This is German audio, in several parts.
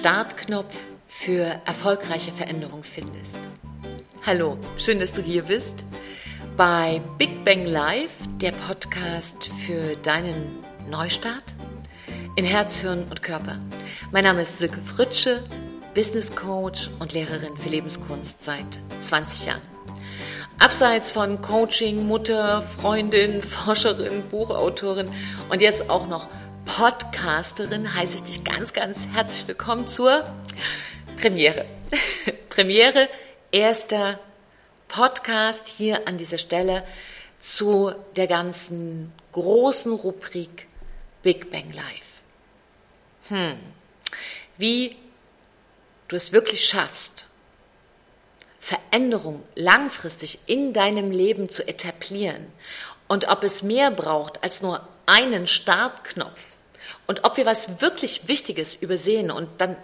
Startknopf für erfolgreiche Veränderung findest. Hallo, schön, dass du hier bist bei Big Bang Live, der Podcast für deinen Neustart in Herz, Hirn und Körper. Mein Name ist Silke Fritsche, Business Coach und Lehrerin für Lebenskunst seit 20 Jahren. Abseits von Coaching, Mutter, Freundin, Forscherin, Buchautorin und jetzt auch noch Podcasterin heiße ich dich ganz, ganz herzlich willkommen zur Premiere. Premiere, erster Podcast hier an dieser Stelle zu der ganzen großen Rubrik Big Bang Live. Hm. Wie du es wirklich schaffst, Veränderung langfristig in deinem Leben zu etablieren und ob es mehr braucht als nur einen Startknopf und ob wir was wirklich Wichtiges übersehen und dann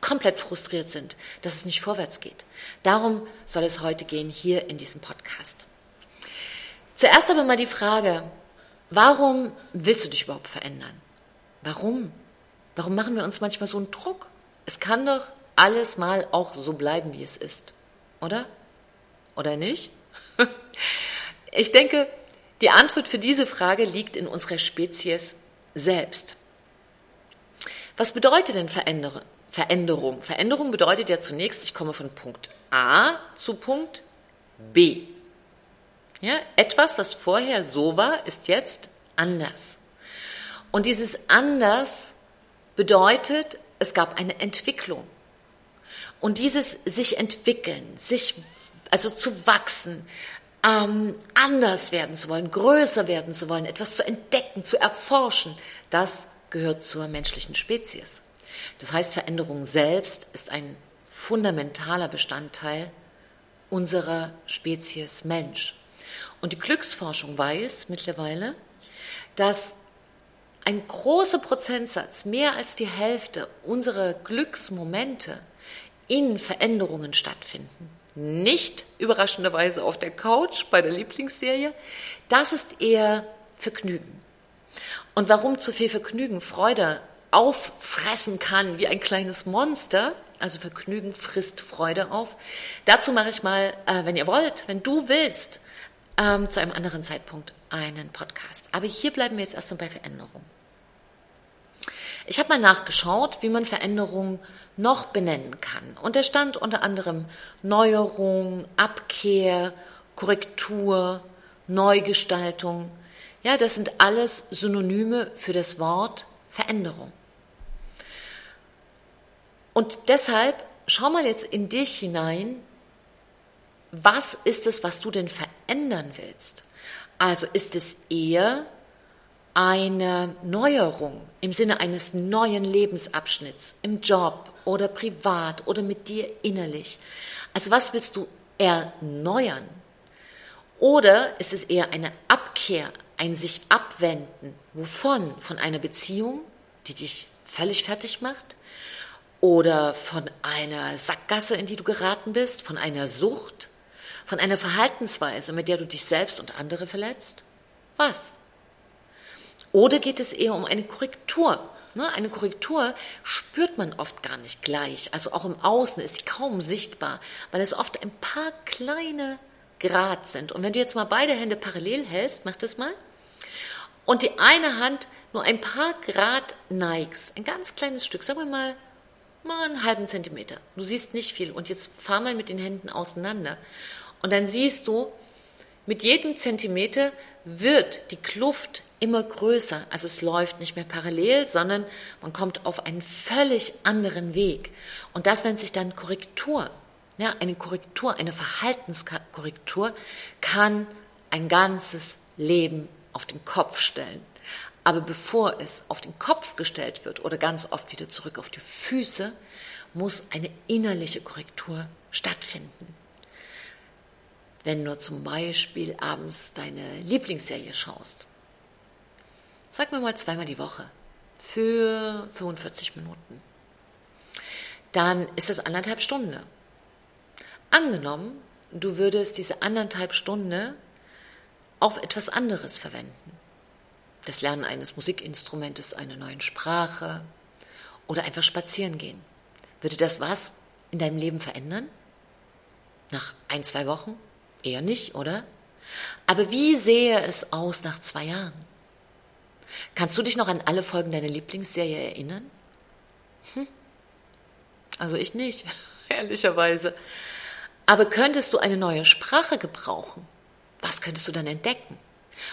komplett frustriert sind, dass es nicht vorwärts geht. Darum soll es heute gehen hier in diesem Podcast. Zuerst aber mal die Frage, warum willst du dich überhaupt verändern? Warum? Warum machen wir uns manchmal so einen Druck? Es kann doch alles mal auch so bleiben, wie es ist, oder? Oder nicht? Ich denke, die Antwort für diese Frage liegt in unserer Spezies selbst. Was bedeutet denn Veränderung? Veränderung. Bedeutet ja zunächst, ich komme von Punkt A zu Punkt B. Ja, etwas, was vorher so war, ist jetzt anders. Und dieses anders bedeutet, es gab eine Entwicklung. Und dieses sich entwickeln, sich also zu wachsen, ähm, anders werden zu wollen, größer werden zu wollen, etwas zu entdecken, zu erforschen, das gehört zur menschlichen Spezies. Das heißt, Veränderung selbst ist ein fundamentaler Bestandteil unserer Spezies Mensch. Und die Glücksforschung weiß mittlerweile, dass ein großer Prozentsatz, mehr als die Hälfte unserer Glücksmomente in Veränderungen stattfinden. Nicht überraschenderweise auf der Couch bei der Lieblingsserie. Das ist eher Vergnügen. Und warum zu viel Vergnügen Freude auffressen kann wie ein kleines Monster, also Vergnügen frisst Freude auf. Dazu mache ich mal, äh, wenn ihr wollt, wenn du willst, ähm, zu einem anderen Zeitpunkt einen Podcast. Aber hier bleiben wir jetzt erstmal bei Veränderung. Ich habe mal nachgeschaut, wie man Veränderung noch benennen kann. Und da stand unter anderem Neuerung, Abkehr, Korrektur, Neugestaltung. Ja, das sind alles Synonyme für das Wort Veränderung. Und deshalb schau mal jetzt in dich hinein, was ist es, was du denn verändern willst? Also ist es eher eine Neuerung im Sinne eines neuen Lebensabschnitts im Job oder privat oder mit dir innerlich. Also was willst du erneuern? Oder ist es eher eine Abkehr, ein sich abwenden? Wovon? Von einer Beziehung, die dich völlig fertig macht? Oder von einer Sackgasse, in die du geraten bist? Von einer Sucht? Von einer Verhaltensweise, mit der du dich selbst und andere verletzt? Was? Oder geht es eher um eine Korrektur? Ne, eine Korrektur spürt man oft gar nicht gleich. Also auch im Außen ist sie kaum sichtbar, weil es oft ein paar kleine Grad sind. Und wenn du jetzt mal beide Hände parallel hältst, mach das mal, und die eine Hand nur ein paar Grad neigst, ein ganz kleines Stück, sagen wir mal, mal einen halben Zentimeter. Du siehst nicht viel. Und jetzt fahr mal mit den Händen auseinander. Und dann siehst du, mit jedem Zentimeter wird die Kluft immer größer. Also es läuft nicht mehr parallel, sondern man kommt auf einen völlig anderen Weg. Und das nennt sich dann Korrektur. Ja, eine Korrektur, eine Verhaltenskorrektur kann ein ganzes Leben auf den Kopf stellen. Aber bevor es auf den Kopf gestellt wird oder ganz oft wieder zurück auf die Füße, muss eine innerliche Korrektur stattfinden. Wenn du zum Beispiel abends deine Lieblingsserie schaust, Sag mir mal zweimal die Woche für 45 Minuten. Dann ist das anderthalb Stunden. Angenommen, du würdest diese anderthalb Stunden auf etwas anderes verwenden. Das Lernen eines Musikinstrumentes, einer neuen Sprache oder einfach spazieren gehen. Würde das was in deinem Leben verändern? Nach ein, zwei Wochen? Eher nicht, oder? Aber wie sähe es aus nach zwei Jahren? Kannst du dich noch an alle Folgen deiner Lieblingsserie erinnern? Hm. Also ich nicht, ehrlicherweise. Aber könntest du eine neue Sprache gebrauchen? Was könntest du dann entdecken?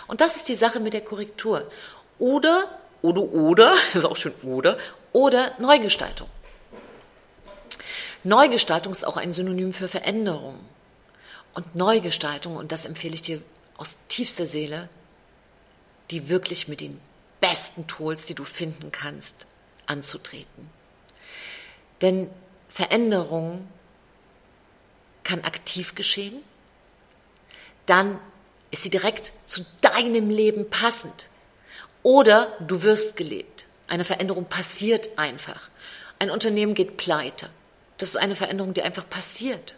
Und das ist die Sache mit der Korrektur. Oder, oder, oder, ist auch schön, oder, oder Neugestaltung. Neugestaltung ist auch ein Synonym für Veränderung. Und Neugestaltung, und das empfehle ich dir aus tiefster Seele, die wirklich mit den besten Tools, die du finden kannst, anzutreten. Denn Veränderung kann aktiv geschehen, dann ist sie direkt zu deinem Leben passend. Oder du wirst gelebt. Eine Veränderung passiert einfach. Ein Unternehmen geht pleite. Das ist eine Veränderung, die einfach passiert.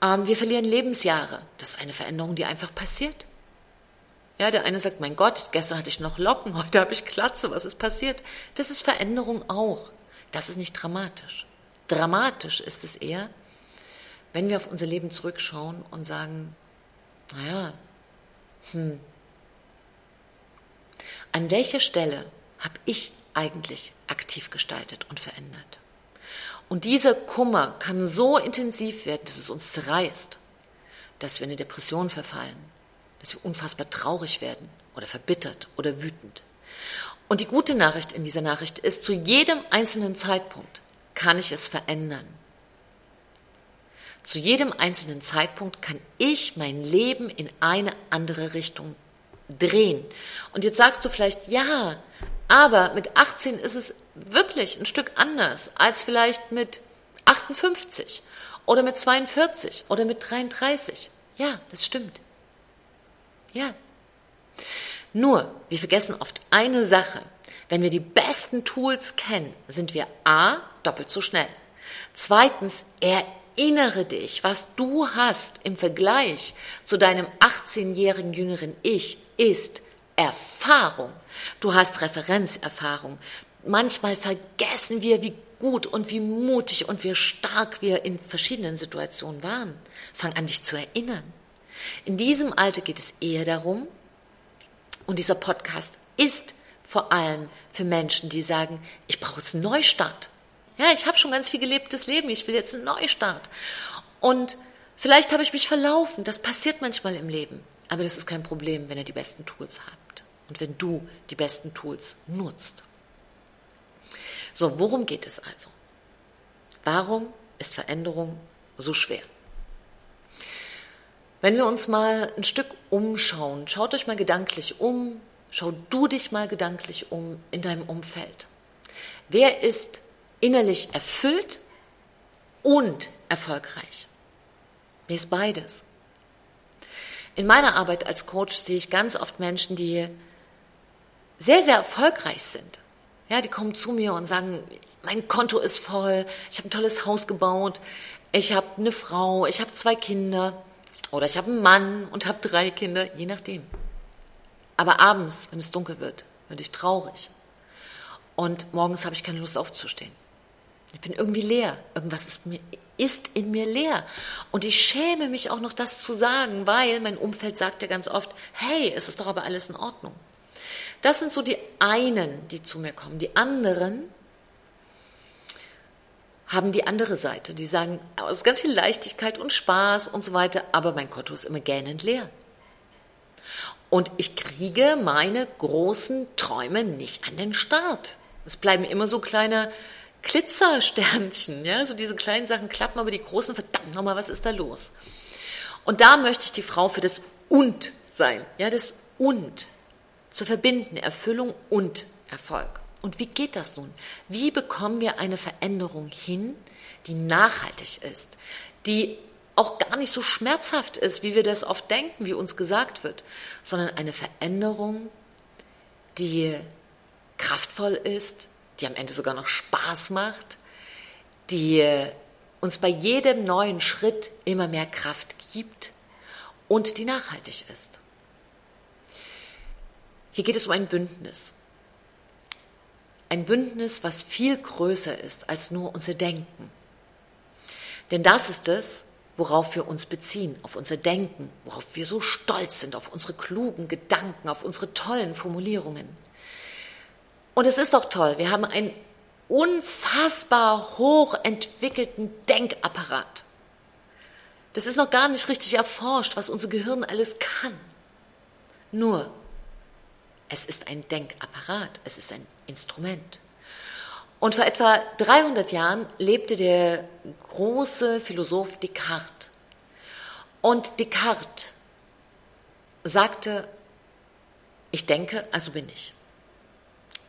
Ähm, wir verlieren Lebensjahre. Das ist eine Veränderung, die einfach passiert. Ja, der eine sagt, mein Gott, gestern hatte ich noch Locken, heute habe ich Klatze, was ist passiert? Das ist Veränderung auch. Das ist nicht dramatisch. Dramatisch ist es eher, wenn wir auf unser Leben zurückschauen und sagen, naja, hm, an welcher Stelle habe ich eigentlich aktiv gestaltet und verändert? Und dieser Kummer kann so intensiv werden, dass es uns zerreißt, dass wir in eine Depression verfallen, dass wir unfassbar traurig werden oder verbittert oder wütend. Und die gute Nachricht in dieser Nachricht ist, zu jedem einzelnen Zeitpunkt kann ich es verändern. Zu jedem einzelnen Zeitpunkt kann ich mein Leben in eine andere Richtung drehen. Und jetzt sagst du vielleicht, ja, aber mit 18 ist es wirklich ein Stück anders als vielleicht mit 58 oder mit 42 oder mit 33. Ja, das stimmt. Ja. Nur, wir vergessen oft eine Sache. Wenn wir die besten Tools kennen, sind wir A, doppelt so schnell. Zweitens, erinnere dich, was du hast im Vergleich zu deinem 18-jährigen jüngeren Ich ist Erfahrung. Du hast Referenzerfahrung. Manchmal vergessen wir, wie gut und wie mutig und wie stark wir in verschiedenen Situationen waren. Fang an, dich zu erinnern. In diesem Alter geht es eher darum, und dieser Podcast ist vor allem für Menschen, die sagen, ich brauche jetzt einen Neustart. Ja, ich habe schon ganz viel gelebtes Leben, ich will jetzt einen Neustart. Und vielleicht habe ich mich verlaufen, das passiert manchmal im Leben. Aber das ist kein Problem, wenn ihr die besten Tools habt und wenn du die besten Tools nutzt. So, worum geht es also? Warum ist Veränderung so schwer? Wenn wir uns mal ein Stück umschauen, schaut euch mal gedanklich um, schau du dich mal gedanklich um in deinem Umfeld. Wer ist innerlich erfüllt und erfolgreich? Wer ist beides? In meiner Arbeit als Coach sehe ich ganz oft Menschen, die sehr, sehr erfolgreich sind. Ja, die kommen zu mir und sagen, mein Konto ist voll, ich habe ein tolles Haus gebaut, ich habe eine Frau, ich habe zwei Kinder. Oder ich habe einen Mann und habe drei Kinder, je nachdem. Aber abends, wenn es dunkel wird, werde ich traurig. Und morgens habe ich keine Lust aufzustehen. Ich bin irgendwie leer. Irgendwas ist, mir, ist in mir leer. Und ich schäme mich auch noch, das zu sagen, weil mein Umfeld sagt ja ganz oft, hey, es ist doch aber alles in Ordnung. Das sind so die einen, die zu mir kommen. Die anderen haben die andere Seite. Die sagen, es ist ganz viel Leichtigkeit und Spaß und so weiter, aber mein Konto ist immer gähnend leer. Und ich kriege meine großen Träume nicht an den Start. Es bleiben immer so kleine Glitzersternchen, ja, so diese kleinen Sachen klappen, aber die großen, verdammt nochmal, was ist da los? Und da möchte ich die Frau für das Und sein, ja, das Und zu verbinden, Erfüllung und Erfolg. Und wie geht das nun? Wie bekommen wir eine Veränderung hin, die nachhaltig ist, die auch gar nicht so schmerzhaft ist, wie wir das oft denken, wie uns gesagt wird, sondern eine Veränderung, die kraftvoll ist, die am Ende sogar noch Spaß macht, die uns bei jedem neuen Schritt immer mehr Kraft gibt und die nachhaltig ist. Hier geht es um ein Bündnis ein Bündnis, was viel größer ist als nur unser Denken. Denn das ist es, worauf wir uns beziehen, auf unser Denken, worauf wir so stolz sind, auf unsere klugen Gedanken, auf unsere tollen Formulierungen. Und es ist auch toll, wir haben einen unfassbar hochentwickelten Denkapparat. Das ist noch gar nicht richtig erforscht, was unser Gehirn alles kann. Nur, es ist ein Denkapparat, es ist ein Instrument. Und vor etwa 300 Jahren lebte der große Philosoph Descartes. Und Descartes sagte, ich denke, also bin ich.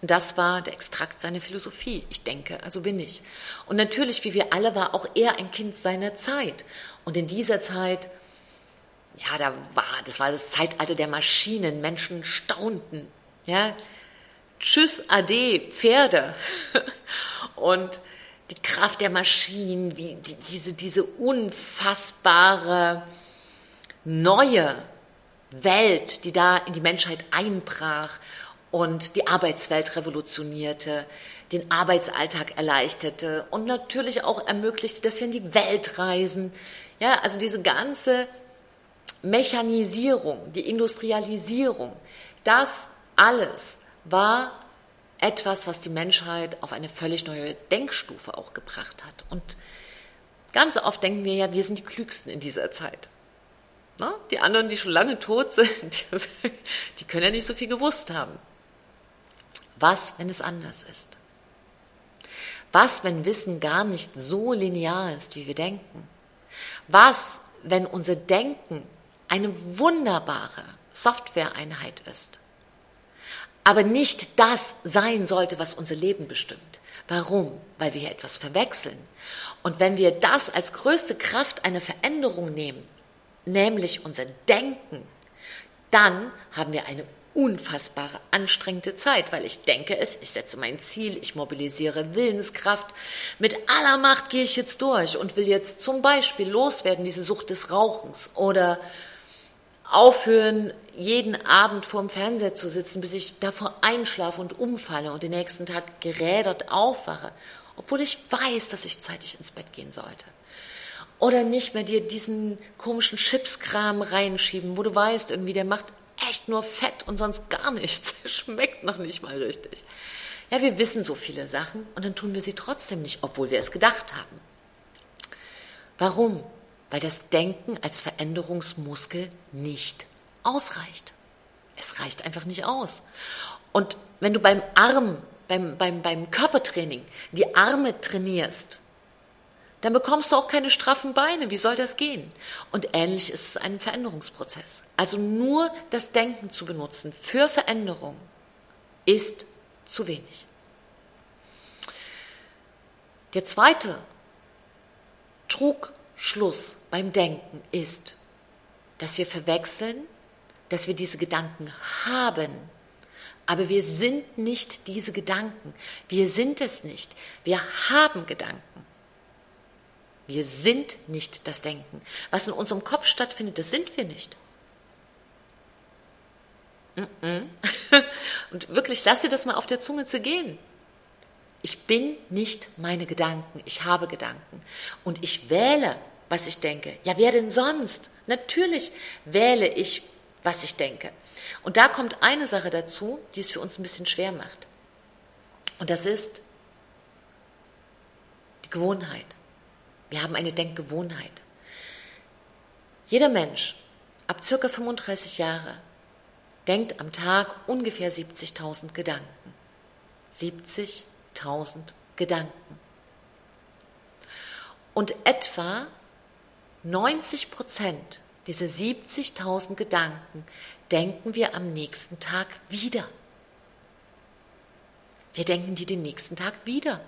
Das war der Extrakt seiner Philosophie. Ich denke, also bin ich. Und natürlich, wie wir alle, war auch er ein Kind seiner Zeit. Und in dieser Zeit, ja, da war, das war das Zeitalter der Maschinen. Menschen staunten. Ja, Tschüss, Ade, Pferde. Und die Kraft der Maschinen, wie die, diese, diese unfassbare neue Welt, die da in die Menschheit einbrach und die Arbeitswelt revolutionierte, den Arbeitsalltag erleichterte und natürlich auch ermöglichte, dass wir in die Welt reisen. Ja, also diese ganze Mechanisierung, die Industrialisierung, das alles war etwas, was die Menschheit auf eine völlig neue Denkstufe auch gebracht hat. Und ganz oft denken wir ja, wir sind die Klügsten in dieser Zeit. Na, die anderen, die schon lange tot sind, die können ja nicht so viel gewusst haben. Was, wenn es anders ist? Was, wenn Wissen gar nicht so linear ist, wie wir denken? Was, wenn unser Denken eine wunderbare Softwareeinheit ist, aber nicht das sein sollte, was unser Leben bestimmt? Warum? Weil wir hier etwas verwechseln. Und wenn wir das als größte Kraft einer Veränderung nehmen, nämlich unser Denken, dann haben wir eine unfassbare, anstrengende Zeit, weil ich denke es, ich setze mein Ziel, ich mobilisiere Willenskraft. Mit aller Macht gehe ich jetzt durch und will jetzt zum Beispiel loswerden, diese Sucht des Rauchens oder aufhören, jeden Abend vorm Fernseher zu sitzen, bis ich davor einschlafe und umfalle und den nächsten Tag gerädert aufwache, obwohl ich weiß, dass ich zeitig ins Bett gehen sollte. Oder nicht mehr dir diesen komischen Chipskram reinschieben, wo du weißt, irgendwie, der macht echt nur Fett und sonst gar nichts. Schmeckt noch nicht mal richtig. Ja, wir wissen so viele Sachen und dann tun wir sie trotzdem nicht, obwohl wir es gedacht haben. Warum? Weil das Denken als Veränderungsmuskel nicht ausreicht. Es reicht einfach nicht aus. Und wenn du beim Arm, beim, beim, beim Körpertraining die Arme trainierst, dann bekommst du auch keine straffen Beine. Wie soll das gehen? Und ähnlich ist es ein Veränderungsprozess. Also nur das Denken zu benutzen für Veränderung ist zu wenig. Der zweite Trugschluss beim Denken ist, dass wir verwechseln, dass wir diese Gedanken haben, aber wir sind nicht diese Gedanken. Wir sind es nicht. Wir haben Gedanken. Wir sind nicht das Denken. Was in unserem Kopf stattfindet, das sind wir nicht. Und wirklich, lass dir das mal auf der Zunge zu gehen. Ich bin nicht meine Gedanken, ich habe Gedanken. Und ich wähle, was ich denke. Ja, wer denn sonst? Natürlich wähle ich, was ich denke. Und da kommt eine Sache dazu, die es für uns ein bisschen schwer macht. Und das ist die Gewohnheit. Wir haben eine Denkgewohnheit. Jeder Mensch ab circa 35 Jahre denkt am Tag ungefähr 70.000 Gedanken. 70.000 Gedanken. Und etwa 90 Prozent dieser 70.000 Gedanken denken wir am nächsten Tag wieder. Wir denken die den nächsten Tag wieder.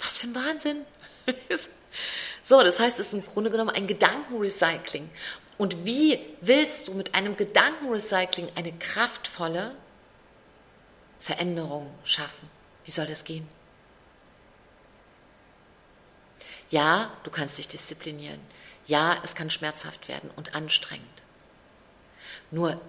Was für ein Wahnsinn. So, das heißt, es ist im Grunde genommen ein Gedankenrecycling. Und wie willst du mit einem Gedankenrecycling eine kraftvolle Veränderung schaffen? Wie soll das gehen? Ja, du kannst dich disziplinieren. Ja, es kann schmerzhaft werden und anstrengend. Nur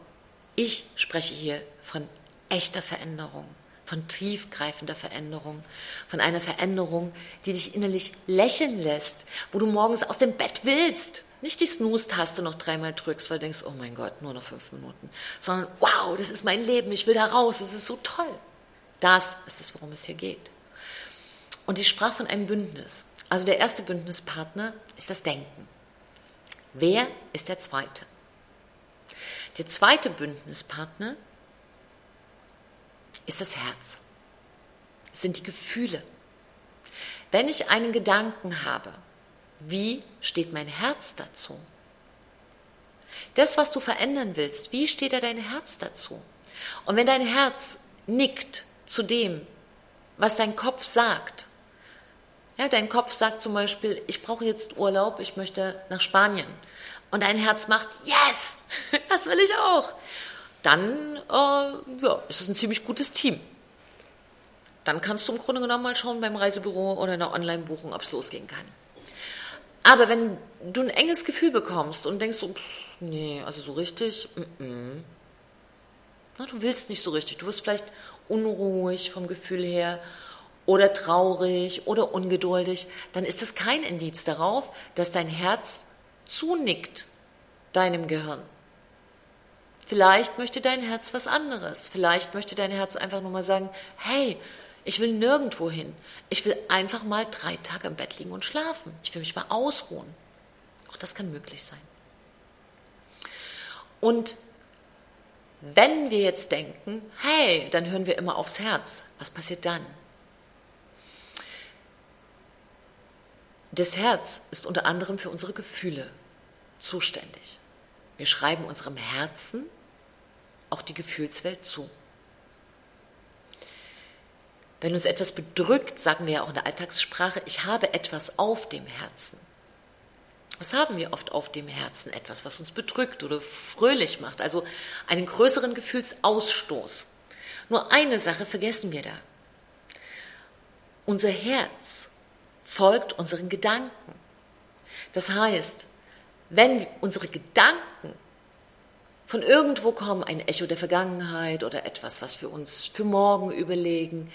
ich spreche hier von echter Veränderung, von tiefgreifender Veränderung, von einer Veränderung, die dich innerlich lächeln lässt, wo du morgens aus dem Bett willst. Nicht die Snooze-Taste noch dreimal drückst, weil du denkst, oh mein Gott, nur noch fünf Minuten, sondern wow, das ist mein Leben, ich will da raus, das ist so toll. Das ist es, worum es hier geht. Und ich sprach von einem Bündnis. Also der erste Bündnispartner ist das Denken. Wer ist der zweite? Der zweite Bündnispartner ist das Herz. Sind die Gefühle. Wenn ich einen Gedanken habe, wie steht mein Herz dazu? Das, was du verändern willst, wie steht da dein Herz dazu? Und wenn dein Herz nickt zu dem, was dein Kopf sagt, ja, dein Kopf sagt zum Beispiel, ich brauche jetzt Urlaub, ich möchte nach Spanien. Und dein Herz macht, yes, das will ich auch dann äh, ja, ist es ein ziemlich gutes Team. Dann kannst du im Grunde genommen mal schauen beim Reisebüro oder in der Online-Buchung, ob es losgehen kann. Aber wenn du ein enges Gefühl bekommst und denkst so, pff, nee, also so richtig, mm -mm. Na, du willst nicht so richtig, du wirst vielleicht unruhig vom Gefühl her oder traurig oder ungeduldig, dann ist das kein Indiz darauf, dass dein Herz zunickt deinem Gehirn. Vielleicht möchte dein Herz was anderes. Vielleicht möchte dein Herz einfach nur mal sagen, hey, ich will nirgendwo hin. Ich will einfach mal drei Tage im Bett liegen und schlafen. Ich will mich mal ausruhen. Auch das kann möglich sein. Und wenn wir jetzt denken, hey, dann hören wir immer aufs Herz, was passiert dann? Das Herz ist unter anderem für unsere Gefühle zuständig. Wir schreiben unserem Herzen auch die Gefühlswelt zu. Wenn uns etwas bedrückt, sagen wir ja auch in der Alltagssprache, ich habe etwas auf dem Herzen. Was haben wir oft auf dem Herzen? Etwas, was uns bedrückt oder fröhlich macht, also einen größeren Gefühlsausstoß. Nur eine Sache vergessen wir da. Unser Herz folgt unseren Gedanken. Das heißt, wenn unsere Gedanken von irgendwo kommen, ein Echo der Vergangenheit oder etwas, was wir uns für morgen überlegen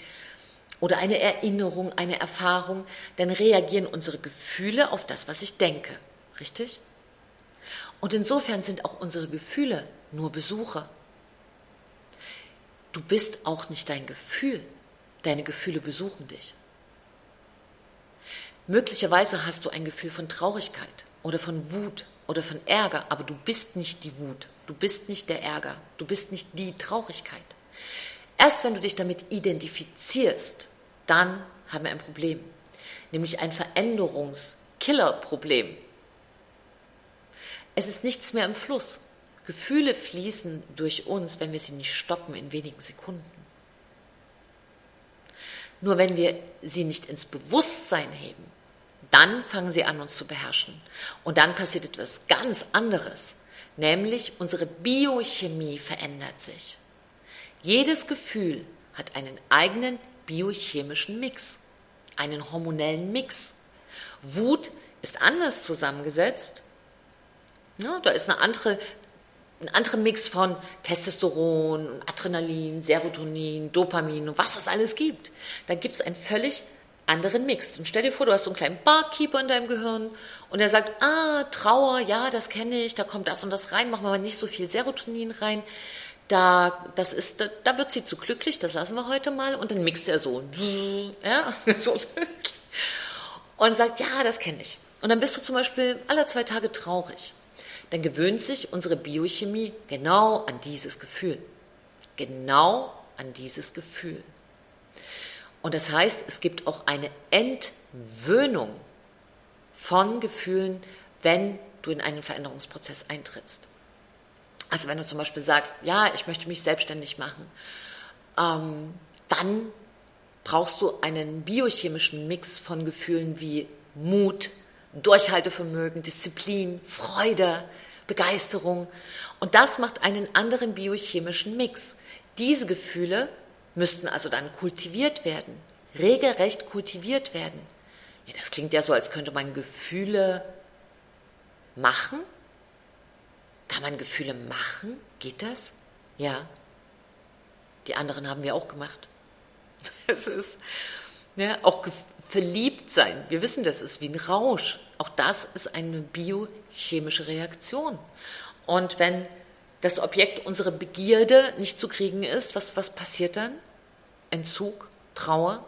oder eine Erinnerung, eine Erfahrung, dann reagieren unsere Gefühle auf das, was ich denke. Richtig? Und insofern sind auch unsere Gefühle nur Besucher. Du bist auch nicht dein Gefühl. Deine Gefühle besuchen dich. Möglicherweise hast du ein Gefühl von Traurigkeit oder von Wut oder von Ärger, aber du bist nicht die Wut, du bist nicht der Ärger, du bist nicht die Traurigkeit. Erst wenn du dich damit identifizierst, dann haben wir ein Problem, nämlich ein Veränderungskillerproblem. Es ist nichts mehr im Fluss. Gefühle fließen durch uns, wenn wir sie nicht stoppen in wenigen Sekunden. Nur wenn wir sie nicht ins Bewusstsein heben, dann fangen sie an, uns zu beherrschen. Und dann passiert etwas ganz anderes, nämlich unsere Biochemie verändert sich. Jedes Gefühl hat einen eigenen biochemischen Mix, einen hormonellen Mix. Wut ist anders zusammengesetzt. Ja, da ist eine andere, ein anderer Mix von Testosteron, Adrenalin, Serotonin, Dopamin und was es alles gibt. Da gibt es ein völlig anderen mixt. Und stell dir vor, du hast so einen kleinen Barkeeper in deinem Gehirn und er sagt, ah, Trauer, ja, das kenne ich, da kommt das und das rein, machen wir mal nicht so viel Serotonin rein. Da, das ist, da, da wird sie zu glücklich, das lassen wir heute mal. Und dann mixt er so, ja, so. Und sagt, ja, das kenne ich. Und dann bist du zum Beispiel alle zwei Tage traurig. Dann gewöhnt sich unsere Biochemie genau an dieses Gefühl. Genau an dieses Gefühl. Und das heißt, es gibt auch eine Entwöhnung von Gefühlen, wenn du in einen Veränderungsprozess eintrittst. Also wenn du zum Beispiel sagst, ja, ich möchte mich selbstständig machen, ähm, dann brauchst du einen biochemischen Mix von Gefühlen wie Mut, Durchhaltevermögen, Disziplin, Freude, Begeisterung. Und das macht einen anderen biochemischen Mix. Diese Gefühle müssten also dann kultiviert werden, regelrecht kultiviert werden. Ja, das klingt ja so, als könnte man Gefühle machen. Kann man Gefühle machen? Geht das? Ja. Die anderen haben wir auch gemacht. Es ist ja, auch verliebt sein. Wir wissen, das ist wie ein Rausch. Auch das ist eine biochemische Reaktion. Und wenn das Objekt unserer Begierde nicht zu kriegen ist, was, was passiert dann? Entzug, Trauer,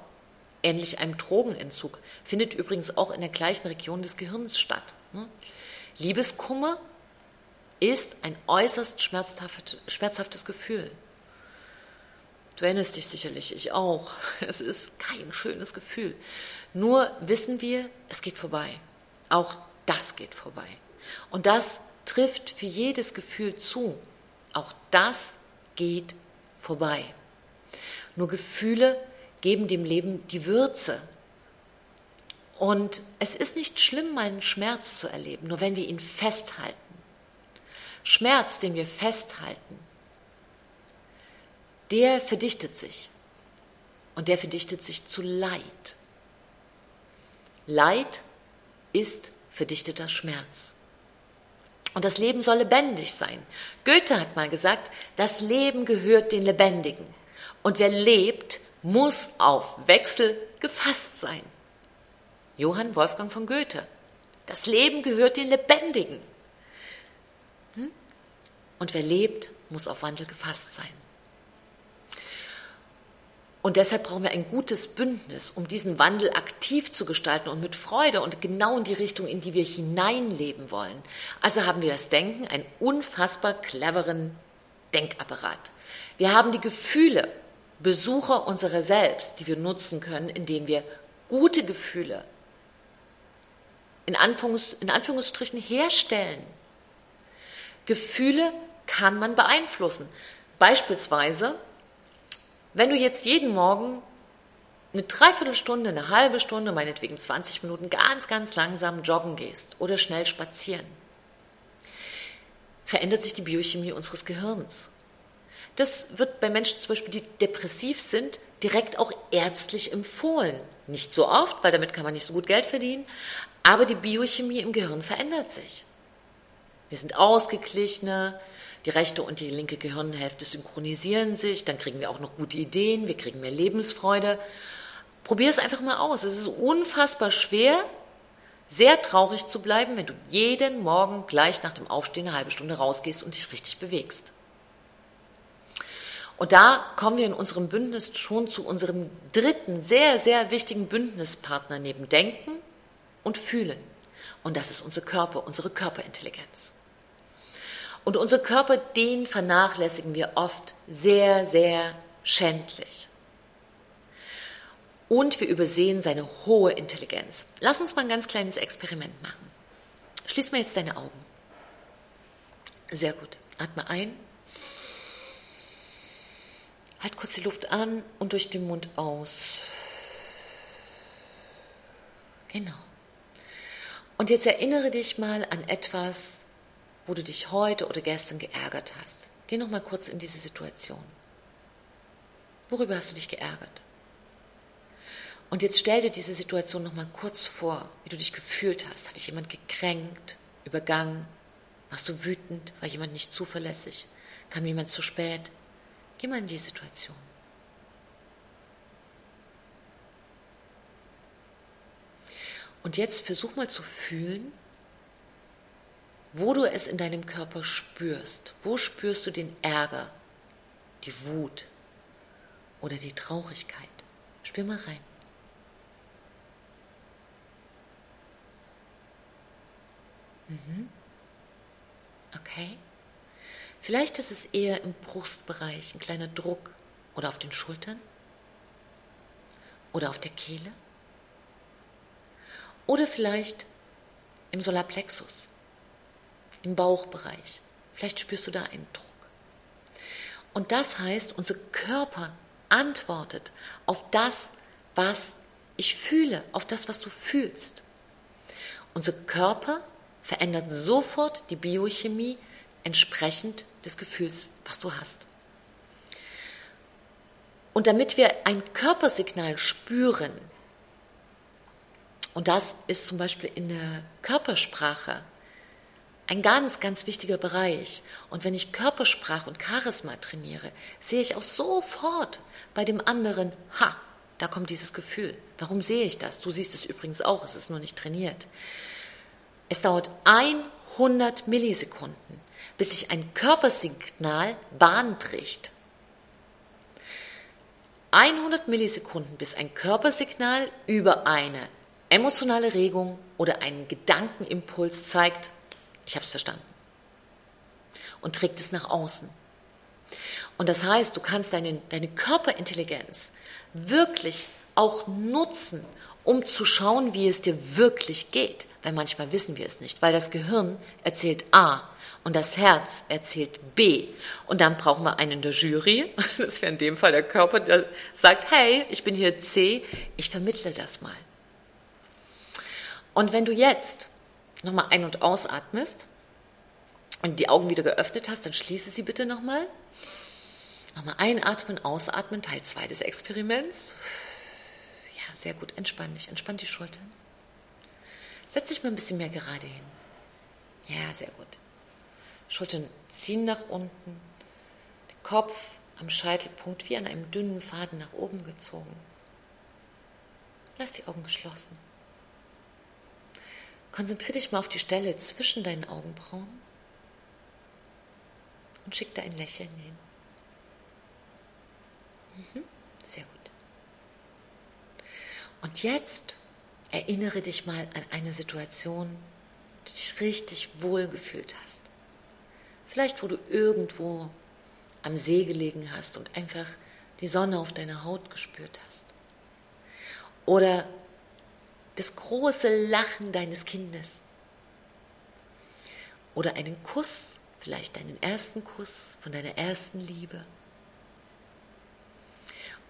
ähnlich einem Drogenentzug, findet übrigens auch in der gleichen Region des Gehirns statt. Ne? Liebeskummer ist ein äußerst schmerzhaftes Gefühl. Du erinnerst dich sicherlich, ich auch. Es ist kein schönes Gefühl. Nur wissen wir, es geht vorbei. Auch das geht vorbei. Und das trifft für jedes Gefühl zu. Auch das geht vorbei. Nur Gefühle geben dem Leben die Würze. Und es ist nicht schlimm, mal einen Schmerz zu erleben, nur wenn wir ihn festhalten. Schmerz, den wir festhalten, der verdichtet sich. Und der verdichtet sich zu Leid. Leid ist verdichteter Schmerz. Und das Leben soll lebendig sein. Goethe hat mal gesagt, das Leben gehört den Lebendigen. Und wer lebt, muss auf Wechsel gefasst sein. Johann Wolfgang von Goethe. Das Leben gehört den Lebendigen. Hm? Und wer lebt, muss auf Wandel gefasst sein. Und deshalb brauchen wir ein gutes Bündnis, um diesen Wandel aktiv zu gestalten und mit Freude und genau in die Richtung, in die wir hineinleben wollen. Also haben wir das Denken, einen unfassbar cleveren Denkapparat. Wir haben die Gefühle, Besucher unserer selbst, die wir nutzen können, indem wir gute Gefühle in, Anführungs, in Anführungsstrichen herstellen. Gefühle kann man beeinflussen. Beispielsweise wenn du jetzt jeden Morgen eine Dreiviertelstunde, eine halbe Stunde, meinetwegen 20 Minuten ganz, ganz langsam joggen gehst oder schnell spazieren, verändert sich die Biochemie unseres Gehirns. Das wird bei Menschen zum Beispiel, die depressiv sind, direkt auch ärztlich empfohlen. Nicht so oft, weil damit kann man nicht so gut Geld verdienen, aber die Biochemie im Gehirn verändert sich. Wir sind ausgeglichener, die rechte und die linke Gehirnhälfte synchronisieren sich, dann kriegen wir auch noch gute Ideen, wir kriegen mehr Lebensfreude. Probier es einfach mal aus. Es ist unfassbar schwer, sehr traurig zu bleiben, wenn du jeden Morgen gleich nach dem Aufstehen eine halbe Stunde rausgehst und dich richtig bewegst. Und da kommen wir in unserem Bündnis schon zu unserem dritten sehr, sehr wichtigen Bündnispartner neben Denken und Fühlen. Und das ist unser Körper, unsere Körperintelligenz. Und unser Körper, den vernachlässigen wir oft sehr, sehr schändlich. Und wir übersehen seine hohe Intelligenz. Lass uns mal ein ganz kleines Experiment machen. Schließ mal jetzt deine Augen. Sehr gut. Atme ein. Halt kurz die Luft an und durch den Mund aus. Genau. Und jetzt erinnere dich mal an etwas, wo du dich heute oder gestern geärgert hast. Geh noch mal kurz in diese Situation. Worüber hast du dich geärgert? Und jetzt stell dir diese Situation noch mal kurz vor, wie du dich gefühlt hast. Hat dich jemand gekränkt, übergangen? Warst du wütend? War jemand nicht zuverlässig? Kam jemand zu spät? Geh mal in die Situation. Und jetzt versuch mal zu fühlen, wo du es in deinem Körper spürst. Wo spürst du den Ärger, die Wut oder die Traurigkeit? Spür mal rein. Mhm. Okay. Vielleicht ist es eher im Brustbereich, ein kleiner Druck oder auf den Schultern oder auf der Kehle oder vielleicht im Solarplexus im Bauchbereich. Vielleicht spürst du da einen Druck. Und das heißt, unser Körper antwortet auf das, was ich fühle, auf das, was du fühlst. Unser Körper verändert sofort die Biochemie entsprechend des Gefühls, was du hast. Und damit wir ein Körpersignal spüren, und das ist zum Beispiel in der Körpersprache ein ganz, ganz wichtiger Bereich. Und wenn ich Körpersprache und Charisma trainiere, sehe ich auch sofort bei dem anderen, ha, da kommt dieses Gefühl. Warum sehe ich das? Du siehst es übrigens auch, es ist nur nicht trainiert. Es dauert 100 Millisekunden, bis sich ein Körpersignal Bahn bricht. 100 Millisekunden, bis ein Körpersignal über eine emotionale Regung oder einen Gedankenimpuls zeigt, ich habe es verstanden. Und trägt es nach außen. Und das heißt, du kannst deine, deine Körperintelligenz wirklich auch nutzen, um zu schauen, wie es dir wirklich geht. Weil manchmal wissen wir es nicht, weil das Gehirn erzählt A und das Herz erzählt B. Und dann brauchen wir einen in der Jury, das wäre in dem Fall der Körper, der sagt, hey, ich bin hier C, ich vermittle das mal. Und wenn du jetzt nochmal ein- und ausatmest und die Augen wieder geöffnet hast, dann schließe sie bitte nochmal. Nochmal einatmen, ausatmen, Teil 2 des Experiments. Ja, sehr gut, entspann dich, entspann die Schultern. Setz dich mal ein bisschen mehr gerade hin. Ja, sehr gut. Schultern ziehen nach unten, der Kopf am Scheitelpunkt wie an einem dünnen Faden nach oben gezogen. Lass die Augen geschlossen. Konzentriere dich mal auf die Stelle zwischen deinen Augenbrauen und schick da ein Lächeln hin. Mhm, sehr gut. Und jetzt erinnere dich mal an eine Situation, die dich richtig wohl gefühlt hast. Vielleicht, wo du irgendwo am See gelegen hast und einfach die Sonne auf deiner Haut gespürt hast. Oder das große Lachen deines Kindes. Oder einen Kuss, vielleicht deinen ersten Kuss von deiner ersten Liebe.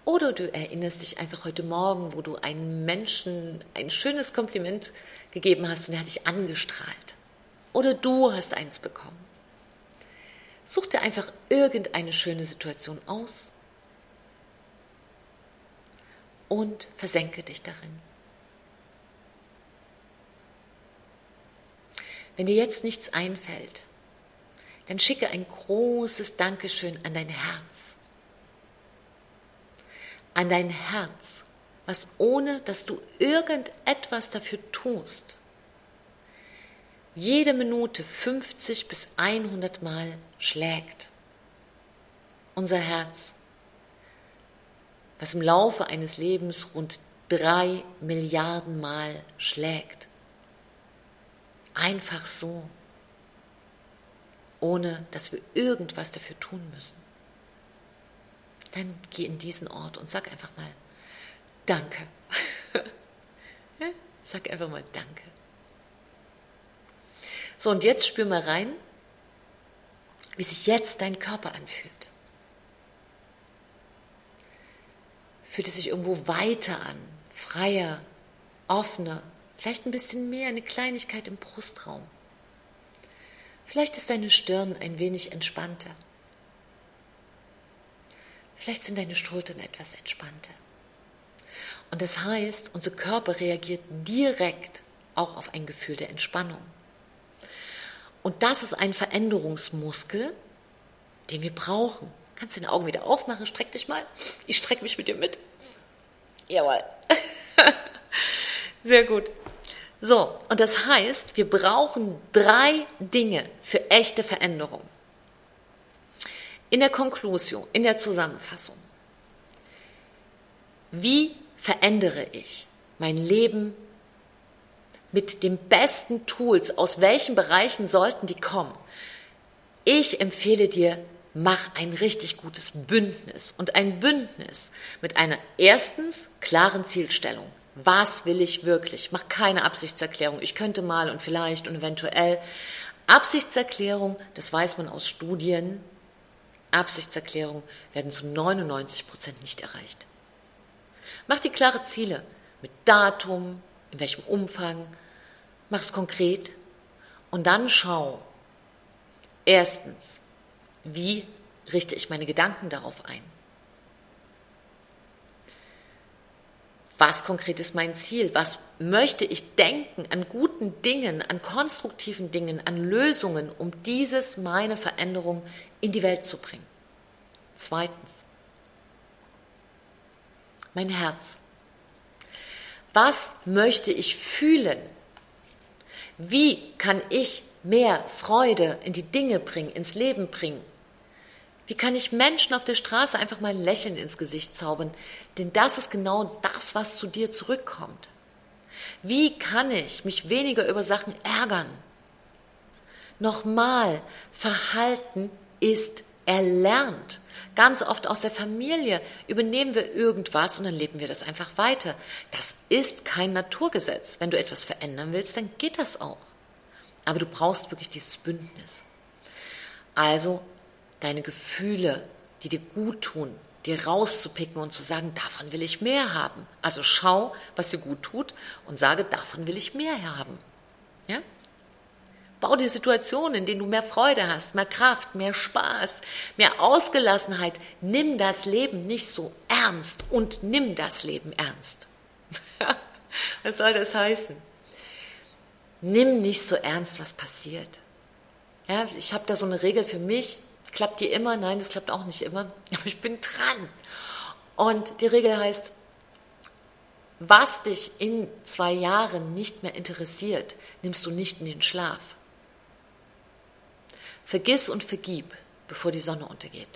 Oder du erinnerst dich einfach heute Morgen, wo du einem Menschen ein schönes Kompliment gegeben hast und er hat dich angestrahlt. Oder du hast eins bekommen. Such dir einfach irgendeine schöne Situation aus und versenke dich darin. Wenn dir jetzt nichts einfällt, dann schicke ein großes Dankeschön an dein Herz. An dein Herz, was ohne dass du irgendetwas dafür tust, jede Minute 50 bis 100 Mal schlägt. Unser Herz, was im Laufe eines Lebens rund drei Milliarden Mal schlägt. Einfach so, ohne dass wir irgendwas dafür tun müssen. Dann geh in diesen Ort und sag einfach mal Danke. sag einfach mal Danke. So, und jetzt spür mal rein, wie sich jetzt dein Körper anfühlt. Fühlt es sich irgendwo weiter an, freier, offener, Vielleicht ein bisschen mehr, eine Kleinigkeit im Brustraum. Vielleicht ist deine Stirn ein wenig entspannter. Vielleicht sind deine Schultern etwas entspannter. Und das heißt, unser Körper reagiert direkt auch auf ein Gefühl der Entspannung. Und das ist ein Veränderungsmuskel, den wir brauchen. Kannst du deine Augen wieder aufmachen? Streck dich mal. Ich strecke mich mit dir mit. Jawohl. Sehr gut. So, und das heißt, wir brauchen drei Dinge für echte Veränderung. In der Konklusion, in der Zusammenfassung. Wie verändere ich mein Leben mit den besten Tools? Aus welchen Bereichen sollten die kommen? Ich empfehle dir, mach ein richtig gutes Bündnis und ein Bündnis mit einer erstens klaren Zielstellung. Was will ich wirklich? Mach keine Absichtserklärung. Ich könnte mal und vielleicht und eventuell. Absichtserklärung, das weiß man aus Studien, Absichtserklärungen werden zu 99 Prozent nicht erreicht. Mach die klare Ziele mit Datum, in welchem Umfang, mach es konkret und dann schau, erstens, wie richte ich meine Gedanken darauf ein? Was konkret ist mein Ziel? Was möchte ich denken an guten Dingen, an konstruktiven Dingen, an Lösungen, um dieses, meine Veränderung in die Welt zu bringen. Zweitens, mein Herz. Was möchte ich fühlen? Wie kann ich mehr Freude in die Dinge bringen, ins Leben bringen? Wie kann ich Menschen auf der Straße einfach mal ein Lächeln ins Gesicht zaubern? Denn das ist genau das, was zu dir zurückkommt. Wie kann ich mich weniger über Sachen ärgern? Nochmal, Verhalten ist erlernt. Ganz oft aus der Familie übernehmen wir irgendwas und dann leben wir das einfach weiter. Das ist kein Naturgesetz. Wenn du etwas verändern willst, dann geht das auch. Aber du brauchst wirklich dieses Bündnis. Also deine Gefühle, die dir gut tun, dir rauszupicken und zu sagen, davon will ich mehr haben. Also schau, was dir gut tut und sage, davon will ich mehr haben. Ja? Bau dir Situationen, in denen du mehr Freude hast, mehr Kraft, mehr Spaß, mehr Ausgelassenheit. Nimm das Leben nicht so ernst und nimm das Leben ernst. was soll das heißen? Nimm nicht so ernst, was passiert. Ja, ich habe da so eine Regel für mich. Klappt die immer? Nein, das klappt auch nicht immer. Aber ich bin dran. Und die Regel heißt, was dich in zwei Jahren nicht mehr interessiert, nimmst du nicht in den Schlaf. Vergiss und vergib, bevor die Sonne untergeht.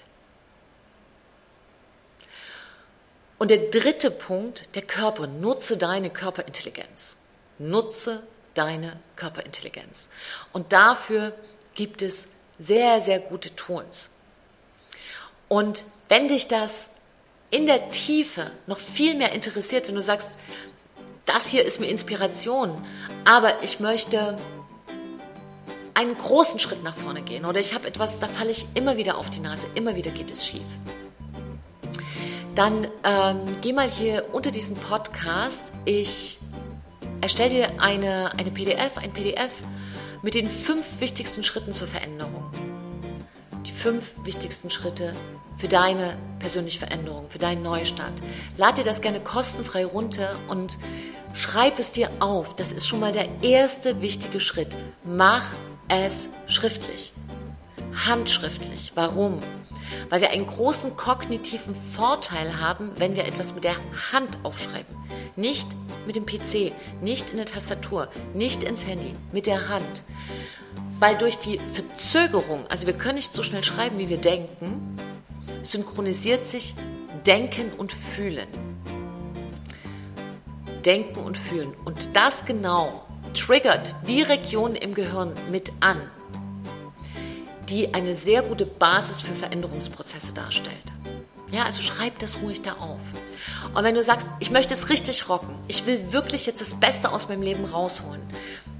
Und der dritte Punkt, der Körper. Nutze deine Körperintelligenz. Nutze deine Körperintelligenz. Und dafür gibt es sehr, sehr gute Tools. Und wenn dich das in der Tiefe noch viel mehr interessiert, wenn du sagst, das hier ist mir Inspiration, aber ich möchte einen großen Schritt nach vorne gehen oder ich habe etwas, da falle ich immer wieder auf die Nase, immer wieder geht es schief. Dann ähm, geh mal hier unter diesem Podcast. Ich erstelle dir eine, eine PDF, ein PDF mit den fünf wichtigsten Schritten zur Veränderung. Die fünf wichtigsten Schritte für deine persönliche Veränderung, für deinen Neustart. Lad dir das gerne kostenfrei runter und schreib es dir auf. Das ist schon mal der erste wichtige Schritt. Mach es schriftlich. Handschriftlich. Warum? Weil wir einen großen kognitiven Vorteil haben, wenn wir etwas mit der Hand aufschreiben. Nicht mit dem PC, nicht in der Tastatur, nicht ins Handy, mit der Hand. Weil durch die Verzögerung, also wir können nicht so schnell schreiben, wie wir denken, synchronisiert sich Denken und Fühlen. Denken und Fühlen. Und das genau triggert die Region im Gehirn mit an, die eine sehr gute Basis für Veränderungsprozesse darstellt. Ja, also schreib das ruhig da auf. Und wenn du sagst, ich möchte es richtig rocken, ich will wirklich jetzt das Beste aus meinem Leben rausholen,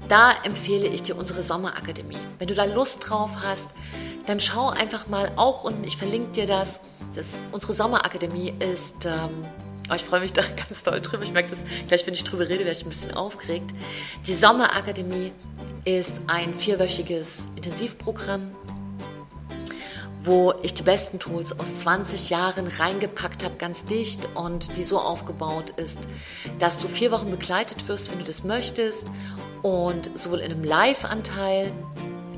da empfehle ich dir unsere Sommerakademie. Wenn du da Lust drauf hast, dann schau einfach mal auch unten, ich verlinke dir das. das unsere Sommerakademie ist ähm, Oh, ich freue mich da ganz doll drüber. Ich merke das gleich, wenn ich drüber rede, werde ich ein bisschen aufgeregt. Die Sommerakademie ist ein vierwöchiges Intensivprogramm, wo ich die besten Tools aus 20 Jahren reingepackt habe, ganz dicht und die so aufgebaut ist, dass du vier Wochen begleitet wirst, wenn du das möchtest und sowohl in einem Live-Anteil,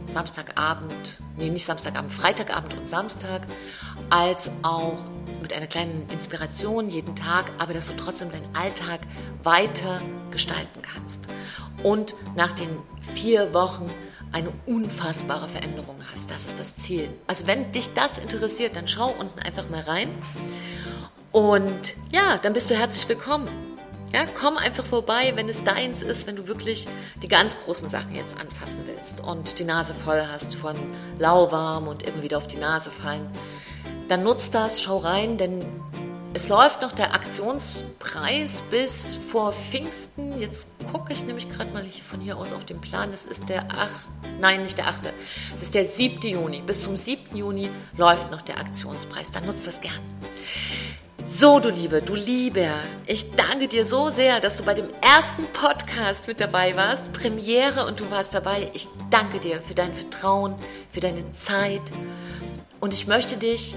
Samstagabend, nee, nicht Samstagabend, Freitagabend und Samstag, als auch mit einer kleinen Inspiration jeden Tag, aber dass du trotzdem deinen Alltag weiter gestalten kannst. Und nach den vier Wochen eine unfassbare Veränderung hast. Das ist das Ziel. Also wenn dich das interessiert, dann schau unten einfach mal rein. Und ja, dann bist du herzlich willkommen. Ja, komm einfach vorbei, wenn es deins ist, wenn du wirklich die ganz großen Sachen jetzt anfassen willst und die Nase voll hast von lauwarm und immer wieder auf die Nase fallen dann nutzt das, schau rein, denn es läuft noch der Aktionspreis bis vor Pfingsten. Jetzt gucke ich nämlich gerade mal hier von hier aus auf den Plan. Das ist der 8. Nein, nicht der 8. Es ist der 7. Juni. Bis zum 7. Juni läuft noch der Aktionspreis. Dann nutzt das gern. So, du Liebe, du Lieber, ich danke dir so sehr, dass du bei dem ersten Podcast mit dabei warst. Premiere und du warst dabei. Ich danke dir für dein Vertrauen, für deine Zeit. Und ich möchte dich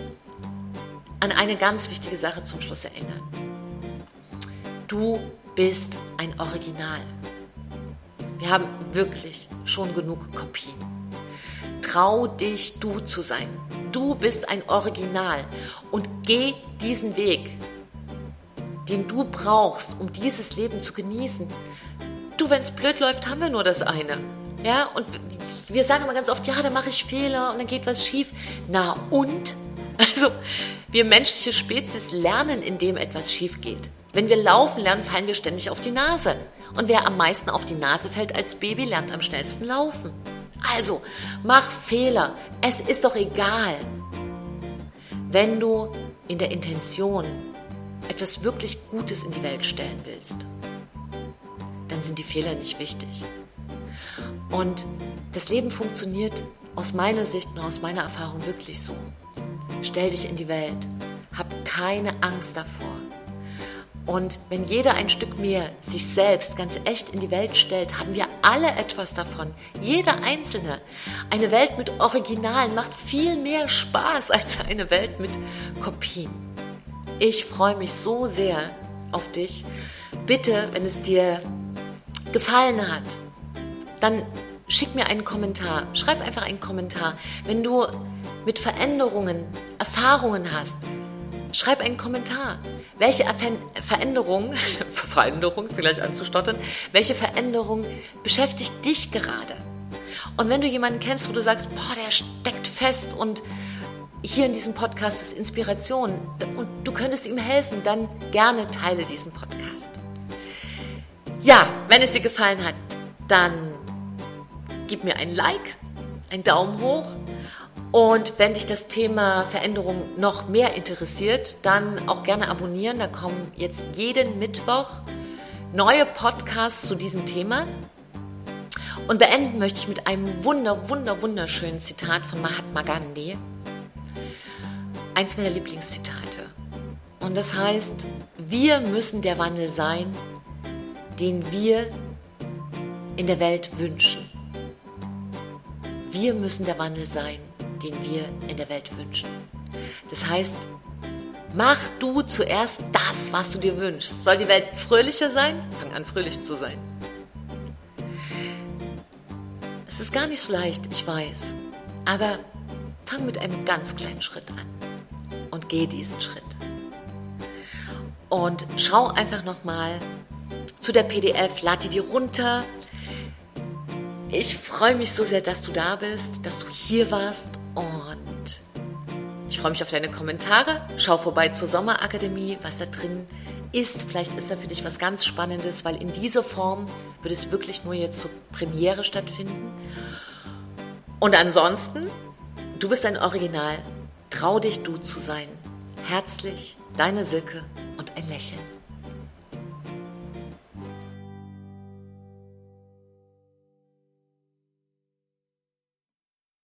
an eine ganz wichtige Sache zum Schluss erinnern. Du bist ein Original. Wir haben wirklich schon genug Kopien. Trau dich, du zu sein. Du bist ein Original und geh diesen Weg, den du brauchst, um dieses Leben zu genießen. Du, wenn es blöd läuft, haben wir nur das eine. Ja, und wir sagen immer ganz oft, ja, da mache ich Fehler und dann geht was schief. Na und? Also, wir menschliche Spezies lernen, indem etwas schief geht. Wenn wir laufen lernen, fallen wir ständig auf die Nase. Und wer am meisten auf die Nase fällt als Baby, lernt am schnellsten laufen. Also, mach Fehler. Es ist doch egal. Wenn du in der Intention etwas wirklich Gutes in die Welt stellen willst, dann sind die Fehler nicht wichtig. Und das Leben funktioniert aus meiner Sicht und aus meiner Erfahrung wirklich so. Stell dich in die Welt. Hab keine Angst davor. Und wenn jeder ein Stück mehr sich selbst ganz echt in die Welt stellt, haben wir alle etwas davon. Jeder Einzelne. Eine Welt mit Originalen macht viel mehr Spaß als eine Welt mit Kopien. Ich freue mich so sehr auf dich. Bitte, wenn es dir gefallen hat, dann schick mir einen Kommentar. Schreib einfach einen Kommentar. Wenn du mit Veränderungen Erfahrungen hast, schreib einen Kommentar. Welche Veränderung, Veränderung vielleicht anzustottern, welche Veränderung beschäftigt dich gerade? Und wenn du jemanden kennst, wo du sagst, boah, der steckt fest und hier in diesem Podcast ist Inspiration und du könntest ihm helfen, dann gerne teile diesen Podcast. Ja, wenn es dir gefallen hat, dann gib mir ein Like, einen Daumen hoch. Und wenn dich das Thema Veränderung noch mehr interessiert, dann auch gerne abonnieren. Da kommen jetzt jeden Mittwoch neue Podcasts zu diesem Thema. Und beenden möchte ich mit einem wunder, wunder, wunderschönen Zitat von Mahatma Gandhi. Eins meiner Lieblingszitate. Und das heißt, wir müssen der Wandel sein, den wir in der Welt wünschen. Wir müssen der Wandel sein, den wir in der Welt wünschen. Das heißt, mach du zuerst das, was du dir wünschst. Soll die Welt fröhlicher sein? Fang an, fröhlich zu sein. Es ist gar nicht so leicht, ich weiß. Aber fang mit einem ganz kleinen Schritt an und geh diesen Schritt. Und schau einfach nochmal zu der PDF, lad die runter, ich freue mich so sehr, dass du da bist, dass du hier warst und ich freue mich auf deine Kommentare. Schau vorbei zur Sommerakademie, was da drin ist. Vielleicht ist da für dich was ganz Spannendes, weil in dieser Form wird es wirklich nur jetzt zur Premiere stattfinden. Und ansonsten, du bist ein Original. Trau dich, du zu sein. Herzlich, deine Silke und ein Lächeln.